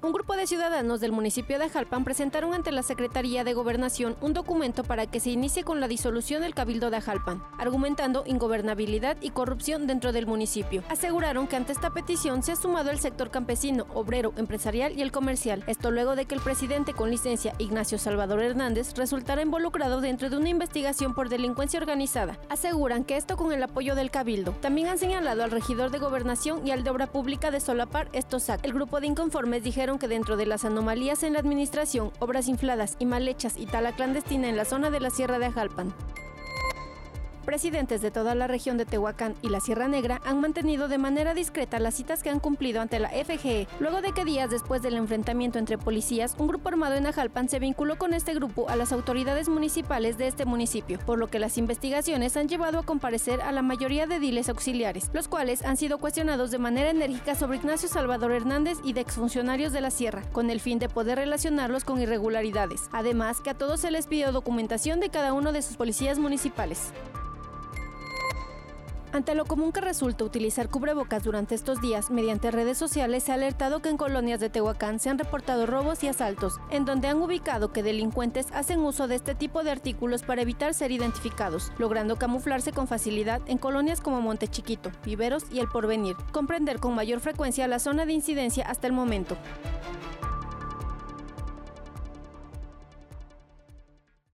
Un grupo de ciudadanos del municipio de Jalpan presentaron ante la Secretaría de Gobernación un documento para que se inicie con la disolución del Cabildo de Jalpan, argumentando ingobernabilidad y corrupción dentro del municipio. Aseguraron que ante esta petición se ha sumado el sector campesino, obrero, empresarial y el comercial. Esto luego de que el presidente con licencia Ignacio Salvador Hernández resultara involucrado dentro de una investigación por delincuencia organizada. Aseguran que esto con el apoyo del Cabildo. También han señalado al regidor de Gobernación y al de Obra Pública de Solapar, Estosac. El grupo de inconformes dijeron que dentro de las anomalías en la administración, obras infladas y mal hechas y tala clandestina en la zona de la Sierra de Ajalpan, presidentes de toda la región de Tehuacán y la Sierra Negra han mantenido de manera discreta las citas que han cumplido ante la FGE, luego de que días después del enfrentamiento entre policías, un grupo armado en Ajalpan se vinculó con este grupo a las autoridades municipales de este municipio, por lo que las investigaciones han llevado a comparecer a la mayoría de diles auxiliares, los cuales han sido cuestionados de manera enérgica sobre Ignacio Salvador Hernández y de exfuncionarios de la Sierra, con el fin de poder relacionarlos con irregularidades. Además, que a todos se les pidió documentación de cada uno de sus policías municipales. Ante lo común que resulta utilizar cubrebocas durante estos días, mediante redes sociales se ha alertado que en colonias de Tehuacán se han reportado robos y asaltos, en donde han ubicado que delincuentes hacen uso de este tipo de artículos para evitar ser identificados, logrando camuflarse con facilidad en colonias como Monte Chiquito, Viveros y El Porvenir, comprender con mayor frecuencia la zona de incidencia hasta el momento.